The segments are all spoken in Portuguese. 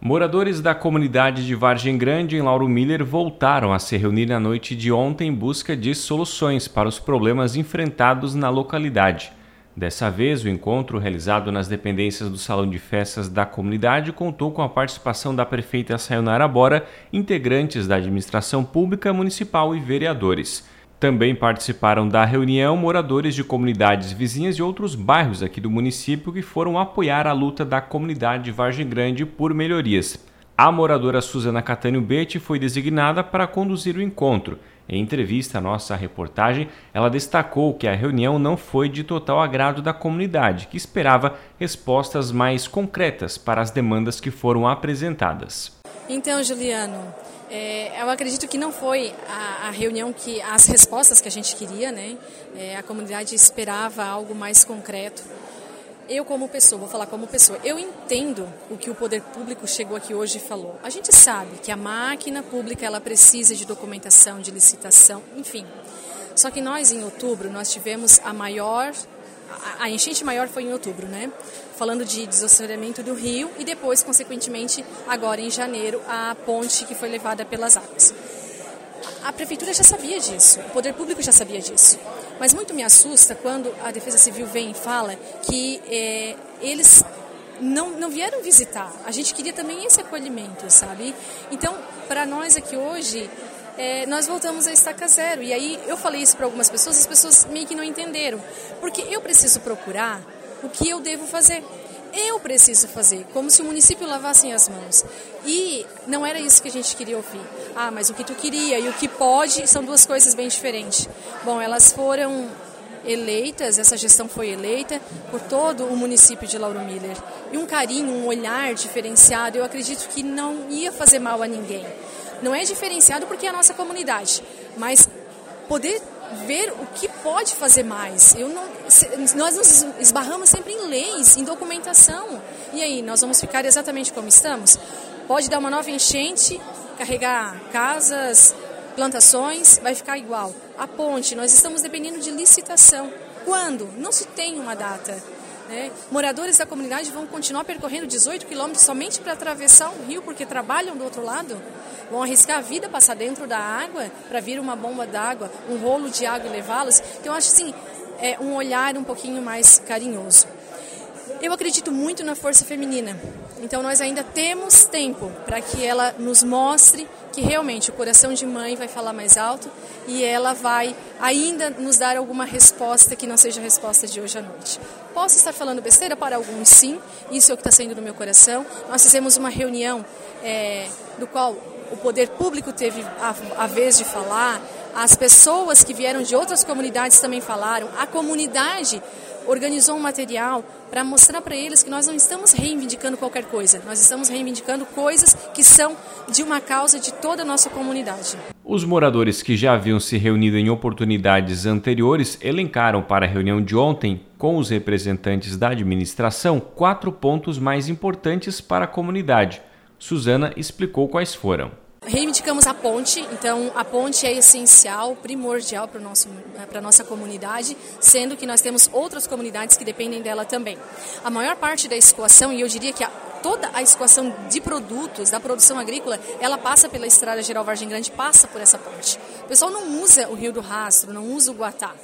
Moradores da comunidade de Vargem Grande, em Lauro Miller, voltaram a se reunir na noite de ontem em busca de soluções para os problemas enfrentados na localidade. Dessa vez, o encontro realizado nas dependências do Salão de Festas da comunidade contou com a participação da prefeita Sayonara Bora, integrantes da administração pública municipal e vereadores. Também participaram da reunião moradores de comunidades vizinhas de outros bairros aqui do município que foram apoiar a luta da comunidade de Vargem Grande por melhorias. A moradora Suzana Catânio Betti foi designada para conduzir o encontro. Em entrevista à nossa reportagem, ela destacou que a reunião não foi de total agrado da comunidade, que esperava respostas mais concretas para as demandas que foram apresentadas. Então, Juliano, é, eu acredito que não foi a, a, reunião que as respostas que a gente queria, né? É, a comunidade esperava algo mais concreto. Eu como pessoa, vou falar como pessoa, eu entendo o que o poder público chegou aqui hoje e falou. A gente sabe que a máquina pública ela precisa de documentação, de licitação, enfim. Só que nós em outubro nós tivemos a maior a enchente maior foi em outubro, né? Falando de desassoreamento do rio e depois, consequentemente, agora em janeiro, a ponte que foi levada pelas águas. A prefeitura já sabia disso, o poder público já sabia disso. Mas muito me assusta quando a Defesa Civil vem e fala que é, eles não, não vieram visitar. A gente queria também esse acolhimento, sabe? Então, para nós aqui hoje, é, nós voltamos a estaca zero. E aí eu falei isso para algumas pessoas, as pessoas meio que não entenderam. Porque eu preciso procurar o que eu devo fazer. Eu preciso fazer, como se o município lavasse as mãos. E não era isso que a gente queria ouvir. Ah, mas o que tu queria e o que pode são duas coisas bem diferentes. Bom, elas foram eleitas, essa gestão foi eleita por todo o município de Lauro Miller. E um carinho, um olhar diferenciado, eu acredito que não ia fazer mal a ninguém. Não é diferenciado porque é a nossa comunidade, mas poder ver o que pode fazer mais. Eu não, nós nos esbarramos sempre em leis, em documentação. E aí, nós vamos ficar exatamente como estamos? Pode dar uma nova enchente, carregar casas, plantações, vai ficar igual. A ponte, nós estamos dependendo de licitação. Quando? Não se tem uma data. Né? Moradores da comunidade vão continuar percorrendo 18 quilômetros somente para atravessar o rio porque trabalham do outro lado? Vão arriscar a vida passar dentro da água para vir uma bomba d'água, um rolo de água e levá-los? Então, acho assim, é um olhar um pouquinho mais carinhoso. Eu acredito muito na força feminina. Então nós ainda temos tempo para que ela nos mostre que realmente o coração de mãe vai falar mais alto e ela vai ainda nos dar alguma resposta que não seja a resposta de hoje à noite. Posso estar falando besteira para alguns, sim, isso é o que está saindo do meu coração. Nós fizemos uma reunião é, do qual o poder público teve a, a vez de falar, as pessoas que vieram de outras comunidades também falaram, a comunidade organizou um material para mostrar para eles que nós não estamos reivindicando qualquer coisa, nós estamos reivindicando coisas que são de uma causa de toda a nossa comunidade. Os moradores que já haviam se reunido em oportunidades anteriores elencaram para a reunião de ontem com os representantes da administração quatro pontos mais importantes para a comunidade. Suzana explicou quais foram. Reivindicamos a ponte, então a ponte é essencial, primordial para a nossa comunidade, sendo que nós temos outras comunidades que dependem dela também. A maior parte da escoação, e eu diria que a, toda a escoação de produtos, da produção agrícola, ela passa pela Estrada Geral Vargem Grande, passa por essa ponte. O pessoal não usa o Rio do Rastro, não usa o Guatá.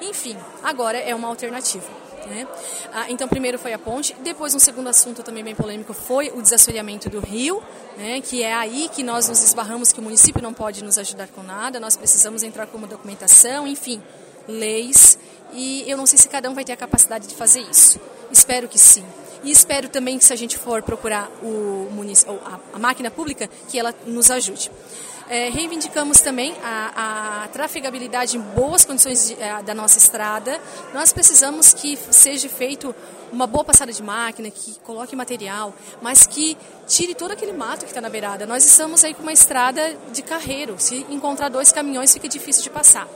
Enfim, agora é uma alternativa. Né? Ah, então, primeiro foi a ponte, depois um segundo assunto também bem polêmico foi o desassoreamento do rio, né? que é aí que nós nos esbarramos que o município não pode nos ajudar com nada, nós precisamos entrar com uma documentação, enfim, leis, e eu não sei se cada um vai ter a capacidade de fazer isso. Espero que sim. E espero também que se a gente for procurar o a, máquina pública, que ela nos ajude. É, reivindicamos também a, a, trafegabilidade em boas condições de, a, é, da nossa estrada. Nós precisamos que seja feito uma boa passada de máquina, que coloque material, mas que tire todo aquele mato que está na beirada. Nós estamos aí com uma estrada de carreiro. Se encontrar dois caminhões, fica difícil de passar.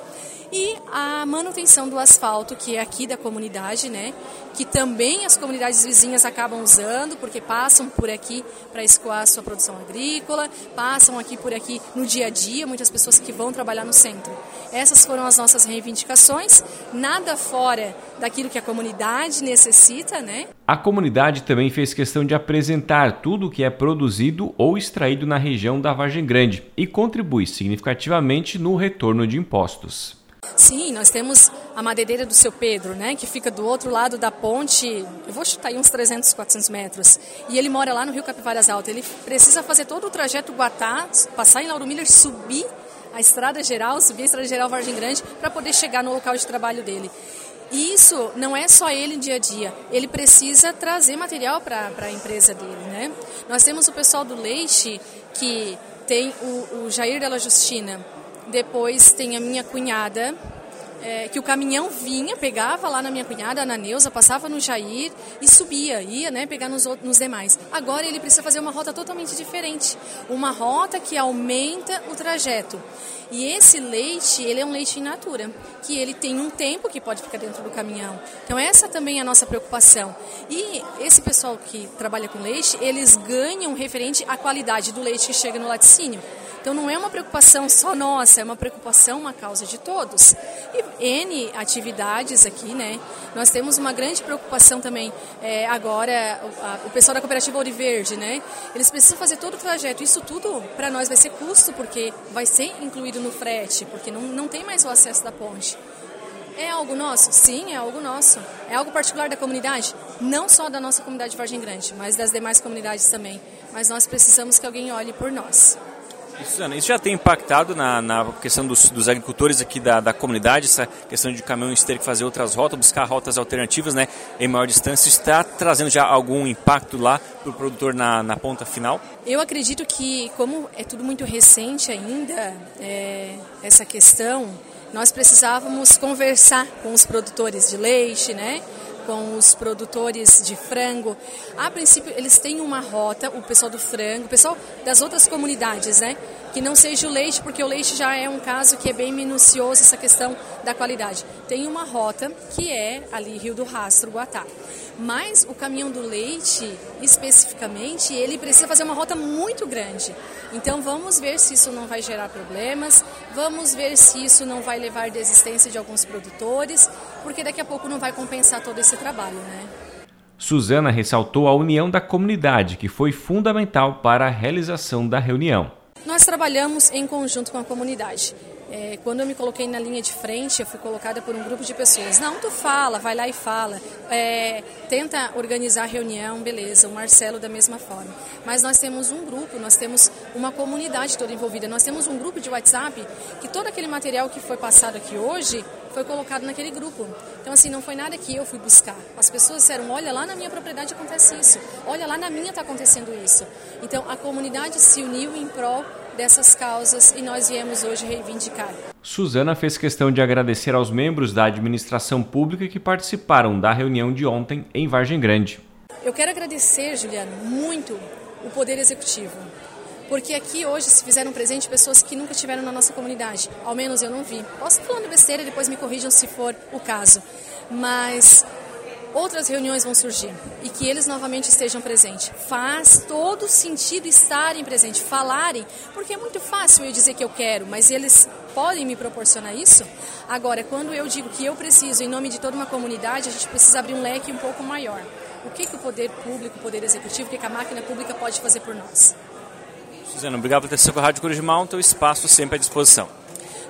E a manutenção do asfalto, que é aqui da comunidade, né? Que também as comunidades vizinhas acabam usando, porque passam por aqui para escoar sua produção agrícola, passam aqui por aqui no dia a dia, muitas pessoas que vão trabalhar no centro. Essas foram as nossas reivindicações, nada fora daquilo que a comunidade necessita, né? A comunidade também fez questão de apresentar tudo o que é produzido ou extraído na região da Vargem Grande e contribui significativamente no retorno de impostos. Sim, nós temos a madeira do seu Pedro, né, que fica do outro lado da ponte, eu vou chutar aí uns 300, 400 metros, e ele mora lá no Rio Capivaras Alto. Ele precisa fazer todo o trajeto Guatá, passar em Lauro Miller, subir a estrada geral, subir a estrada geral Vargem Grande, para poder chegar no local de trabalho dele. E isso não é só ele dia a dia, ele precisa trazer material para a empresa dele. Né? Nós temos o pessoal do leite, que tem o, o Jair Della Justina, depois tem a minha cunhada, é, que o caminhão vinha, pegava lá na minha cunhada, na Neuza, passava no Jair e subia, ia né, pegar nos, nos demais. Agora ele precisa fazer uma rota totalmente diferente, uma rota que aumenta o trajeto. E esse leite, ele é um leite in natura, que ele tem um tempo que pode ficar dentro do caminhão. Então essa também é a nossa preocupação. E esse pessoal que trabalha com leite, eles ganham referente à qualidade do leite que chega no laticínio. Então não é uma preocupação só nossa, é uma preocupação, uma causa de todos. E N atividades aqui, né? Nós temos uma grande preocupação também é, agora, o, a, o, pessoal da cooperativa Ouro Verde, né? Eles precisam fazer todo o trajeto. Isso tudo para nós vai ser custo, porque vai ser incluído no frete, porque não, não tem mais o acesso da ponte. É algo nosso? Sim, é algo nosso. É algo particular da comunidade? Não só da nossa comunidade de Vargem Grande, mas das demais comunidades também. Mas nós precisamos que alguém olhe por nós. Isso já tem impactado na, na questão dos, dos, agricultores aqui da, da comunidade, essa questão de caminhões ter que fazer outras rotas, buscar rotas alternativas né, em maior distância, está trazendo já algum impacto lá para o produtor na, na ponta final? Eu acredito que, como é tudo muito recente ainda, é, essa questão, nós precisávamos conversar com os produtores de leite, né? Com os produtores de frango. A princípio, eles têm uma rota, o pessoal do frango, o pessoal das outras comunidades, né? Que não seja o leite, porque o leite já é um caso que é bem minucioso essa questão da qualidade. Tem uma rota que é ali Rio do Rastro, Guatá. Mas o caminhão do leite, especificamente, ele precisa fazer uma rota muito grande. Então vamos ver se isso não vai gerar problemas, vamos ver se isso não vai levar desistência de alguns produtores, porque daqui a pouco não vai compensar todo esse trabalho, né? Suzana ressaltou a união da comunidade, que foi fundamental para a realização da reunião. Nós trabalhamos em conjunto com a comunidade. É, quando eu me coloquei na linha de frente, eu fui colocada por um grupo de pessoas. Não, tu fala, vai lá e fala. É, tenta organizar reunião, beleza. O Marcelo da mesma forma. Mas nós temos um grupo, nós temos uma comunidade toda envolvida. Nós temos um grupo de WhatsApp que todo aquele material que foi passado aqui hoje foi colocado naquele grupo. Então, assim, não foi nada que eu fui buscar. As pessoas disseram: olha, lá na minha propriedade acontece isso. Olha, lá na minha está acontecendo isso. Então, a comunidade se uniu em prol dessas causas e nós viemos hoje reivindicar. Suzana fez questão de agradecer aos membros da administração pública que participaram da reunião de ontem em Vargem Grande. Eu quero agradecer, Juliano, muito o Poder Executivo, porque aqui hoje se fizeram presente pessoas que nunca estiveram na nossa comunidade, ao menos eu não vi. Posso estar falando besteira, depois me corrijam se for o caso, mas outras reuniões vão surgir e que eles novamente estejam presentes. Faz todo sentido estarem presentes, falarem, porque é muito fácil eu dizer que eu quero, mas eles podem me proporcionar isso. Agora, quando eu digo que eu preciso, em nome de toda uma comunidade, a gente precisa abrir um leque um pouco maior. O que, que o poder público, o poder executivo, o que, que a máquina pública pode fazer por nós? Suzana, obrigado por ter sido com a Rádio Malta, o espaço sempre à disposição.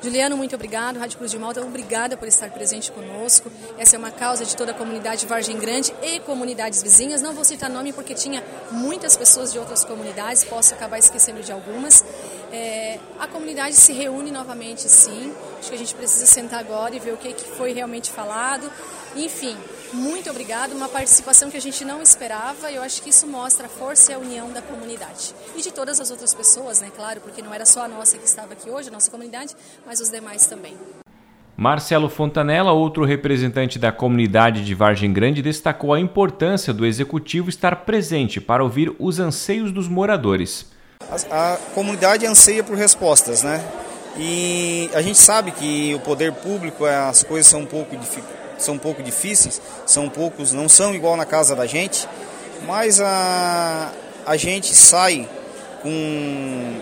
Juliano, muito obrigado. Rádio Cruz de Malta, obrigada por estar presente conosco. Essa é uma causa de toda a comunidade Vargem Grande e comunidades vizinhas. Não vou citar nome porque tinha muitas pessoas de outras comunidades, posso acabar esquecendo de algumas. É, a comunidade se reúne novamente, sim. Acho que a gente precisa sentar agora e ver o que, que foi realmente falado. Enfim, muito obrigado. Uma participação que a gente não esperava e eu acho que isso mostra a força e a união da comunidade. E de todas as outras pessoas, né? Claro, porque não era só a nossa que estava aqui hoje, a nossa comunidade, mas os demais também. Marcelo Fontanella, outro representante da comunidade de Vargem Grande, destacou a importância do executivo estar presente para ouvir os anseios dos moradores. A, a comunidade anseia por respostas, né? E a gente sabe que o poder público, as coisas são um pouco, são um pouco difíceis, são poucos, não são igual na casa da gente, mas a, a gente sai com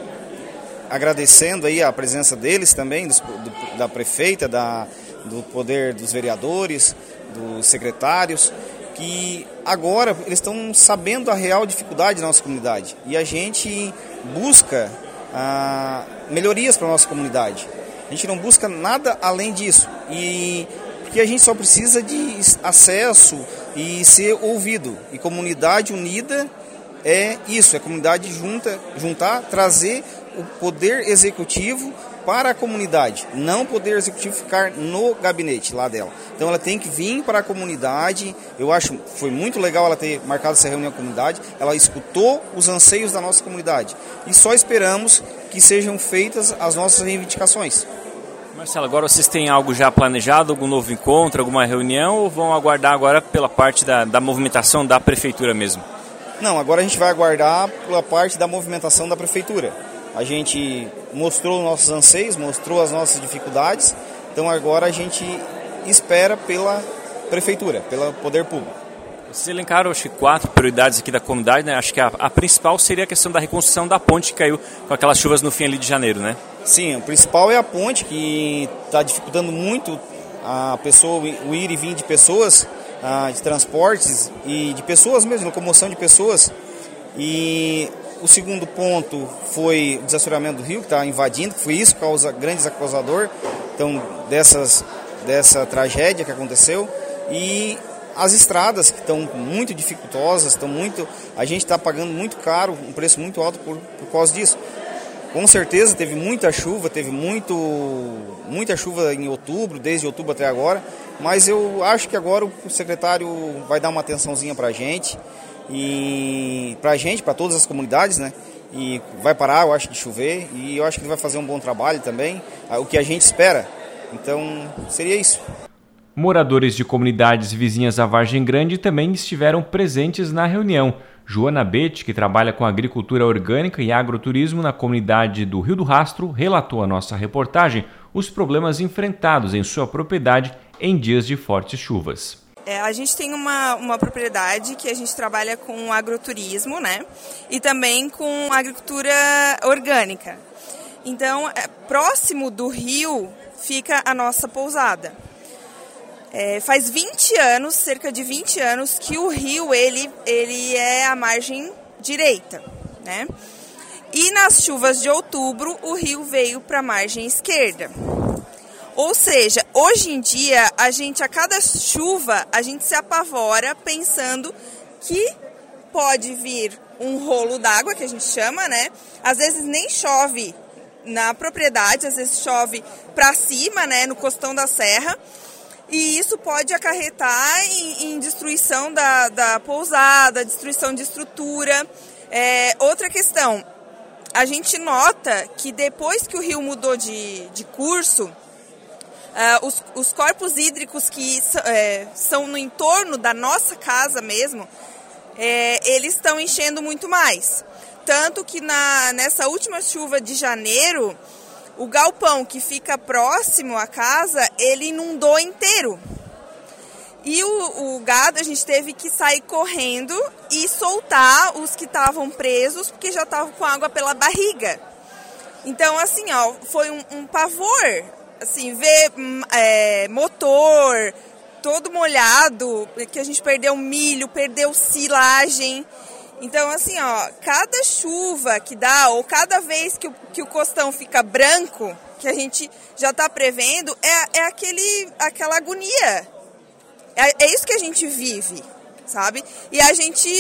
agradecendo aí a presença deles também, do, do, da prefeita, da, do poder dos vereadores, dos secretários, que agora eles estão sabendo a real dificuldade da nossa comunidade e a gente busca ah, melhorias para a nossa comunidade. A gente não busca nada além disso e porque a gente só precisa de acesso e ser ouvido e comunidade unida é isso, é comunidade junta, juntar, trazer o poder executivo para a comunidade, não poder executivo ficar no gabinete lá dela. Então ela tem que vir para a comunidade. Eu acho foi muito legal ela ter marcado essa reunião com a comunidade. Ela escutou os anseios da nossa comunidade e só esperamos que sejam feitas as nossas reivindicações. Marcelo, agora vocês têm algo já planejado, algum novo encontro, alguma reunião ou vão aguardar agora pela parte da, da movimentação da prefeitura mesmo? Não, agora a gente vai aguardar pela parte da movimentação da prefeitura. A gente mostrou nossos anseios, mostrou as nossas dificuldades, então agora a gente espera pela prefeitura, pelo poder público. Vocês elencaram, acho que, quatro prioridades aqui da comunidade, né? Acho que a, a, principal seria a questão da reconstrução da ponte que caiu com aquelas chuvas no fim ali de janeiro, né? Sim, o principal é a ponte, que está dificultando muito a pessoa, o ir e vir de pessoas de transportes e de pessoas mesmo, locomoção de pessoas. E o segundo ponto foi o desassoreamento do rio, que está invadindo, que foi isso, causa grandes causador então, dessas, dessa tragédia que aconteceu. E as estradas que estão muito dificultosas, estão muito. A gente está pagando muito caro, um preço muito alto por, por causa disso. Com certeza teve muita chuva, teve muito, muita chuva em outubro, desde outubro até agora, mas eu acho que agora o secretário vai dar uma atençãozinha para a gente e para a gente, para todas as comunidades, né? E vai parar, eu acho, de chover e eu acho que ele vai fazer um bom trabalho também, o que a gente espera. Então, seria isso. Moradores de comunidades vizinhas à Vargem Grande também estiveram presentes na reunião. Joana Bete, que trabalha com agricultura orgânica e agroturismo na comunidade do Rio do Rastro, relatou à nossa reportagem os problemas enfrentados em sua propriedade em dias de fortes chuvas. É, a gente tem uma, uma propriedade que a gente trabalha com agroturismo, né? E também com agricultura orgânica. Então, é, próximo do rio fica a nossa pousada. É, faz 20 anos, cerca de 20 anos, que o rio ele, ele é a margem direita, né? E nas chuvas de outubro, o rio veio para a margem esquerda. Ou seja, hoje em dia, a gente, a cada chuva, a gente se apavora pensando que pode vir um rolo d'água, que a gente chama, né? Às vezes nem chove na propriedade, às vezes chove para cima, né, no costão da serra. E isso pode acarretar em, em destruição da, da, pousada, destruição de estrutura. É, outra questão, a gente nota que depois que o rio mudou de, de curso, Uh, os, os, corpos hídricos que é, são no entorno da nossa casa mesmo, é, eles estão enchendo muito mais. Tanto que na, nessa última chuva de janeiro, o galpão que fica próximo à casa, ele inundou inteiro. E o, o gado, a gente teve que sair correndo e soltar os que estavam presos, porque já estavam com água pela barriga. Então, assim, ó, foi um, um pavor assim, ver hum, é, motor todo molhado, que a gente perdeu milho, perdeu silagem. Então, assim, ó, cada chuva que dá, ou cada vez que o, que o costão fica branco, que a gente já está prevendo, é, é aquele, aquela agonia. É, é isso que a gente vive, sabe? E a gente.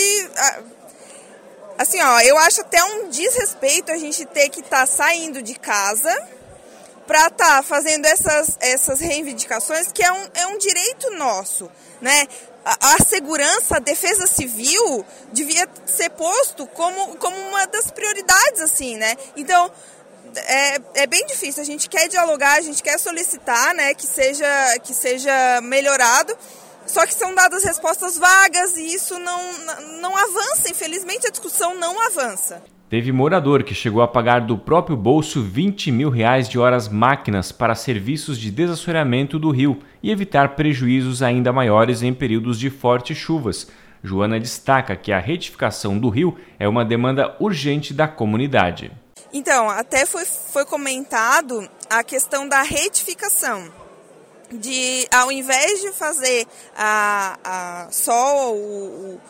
Assim, ó, eu acho até um desrespeito a gente ter que estar tá saindo de casa para estar tá fazendo essas, essas reivindicações, que é um, é um direito nosso, né? A, a, segurança, a defesa civil devia ser posto como, como uma das prioridades, assim, né? Então, é, é bem difícil. A gente quer dialogar, a gente quer solicitar, né, que seja, que seja melhorado, Só que são dadas respostas vagas e isso não, não avança. Infelizmente, a discussão não avança. Teve morador que chegou a pagar do próprio bolso 20 mil reais de horas máquinas para serviços de desassoreamento do rio e evitar prejuízos ainda maiores em períodos de fortes chuvas. Joana destaca que a retificação do rio é uma demanda urgente da comunidade. Então, até foi, foi comentado a questão da retificação. De, ao invés de fazer a, a, só o,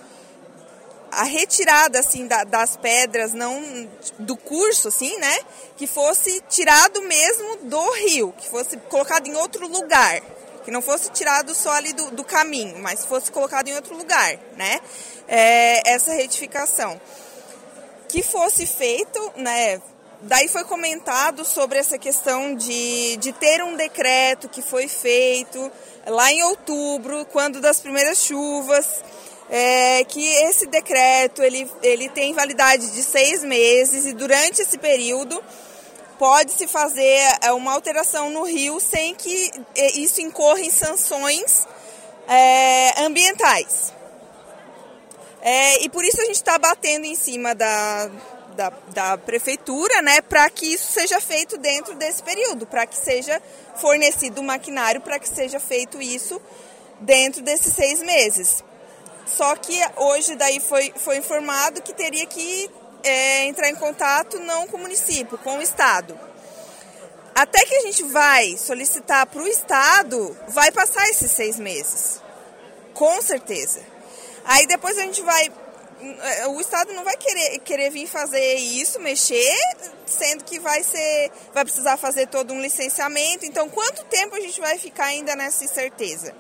a retirada assim da, das pedras não do curso assim né? Que fosse tirado mesmo do rio que fosse colocado em outro lugar. Que não fosse tirado só ali do, do caminho mas fosse colocado em outro lugar né? É, essa retificação. Que fosse feito né? Daí foi comentado sobre essa questão de, de ter um decreto que foi feito lá em outubro, quando das primeiras chuvas, é, que esse decreto ele, ele tem validade de seis meses e durante esse período pode-se fazer é, uma alteração no rio sem que é, isso incorra em sanções é, ambientais. É, e por isso a gente está batendo em cima da, da, da prefeitura, né, para que isso seja feito dentro desse período, para que seja fornecido o maquinário, para que seja feito isso dentro desses seis meses. Só que hoje daí foi, foi informado que teria que é, entrar em contato não com o município, com o Estado. Até que a gente vai solicitar para o Estado, vai passar esses seis meses. Com certeza. Aí depois a gente vai é, o Estado não vai querer, querer vir fazer isso, mexer, sendo que vai ser, vai precisar fazer todo um licenciamento. Então, quanto tempo a gente vai ficar ainda nessa incerteza?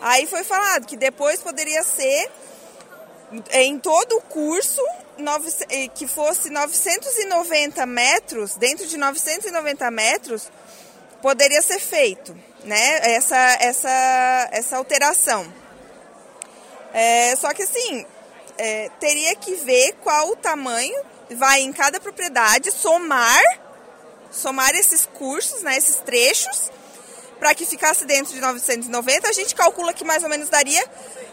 Aí foi falado que depois poderia ser é, em todo o curso é, que fosse 990 metros, dentro de 990 metros, poderia ser feito, né? Essa, essa, essa alteração. É, só que assim, é, teria que ver qual o tamanho, vai em cada propriedade, somar, somar esses cursos, né, esses trechos, para que ficasse dentro de 990. A gente calcula que mais ou menos daria,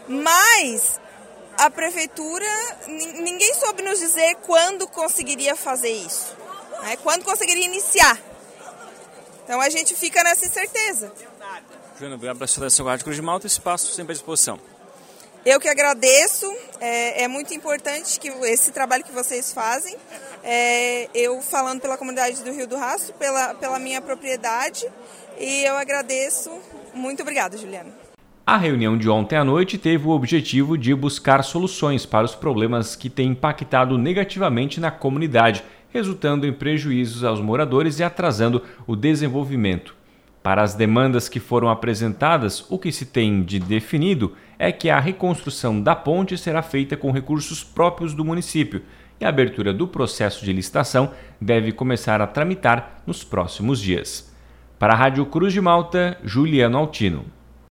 mas a prefeitura, ninguém soube nos dizer quando conseguiria fazer isso, né, quando conseguiria iniciar. Então a gente fica nessa incerteza. Joana, obrigado pela sua Guarda Cruz de Malta, espaço sempre à disposição. Eu que agradeço, é, é, muito importante que esse trabalho que vocês fazem. É, eu falando pela comunidade do Rio do Rastro, pela, pela minha propriedade, e eu agradeço. Muito obrigada, Juliana. A reunião de ontem à noite teve o objetivo de buscar soluções para os problemas que têm impactado negativamente na comunidade, resultando em prejuízos aos moradores e atrasando o desenvolvimento. Para as demandas que foram apresentadas, o que se tem de definido é que a reconstrução da ponte será feita com recursos próprios do município e a abertura do processo de licitação deve começar a tramitar nos próximos dias. Para a Rádio Cruz de Malta, Juliano Altino.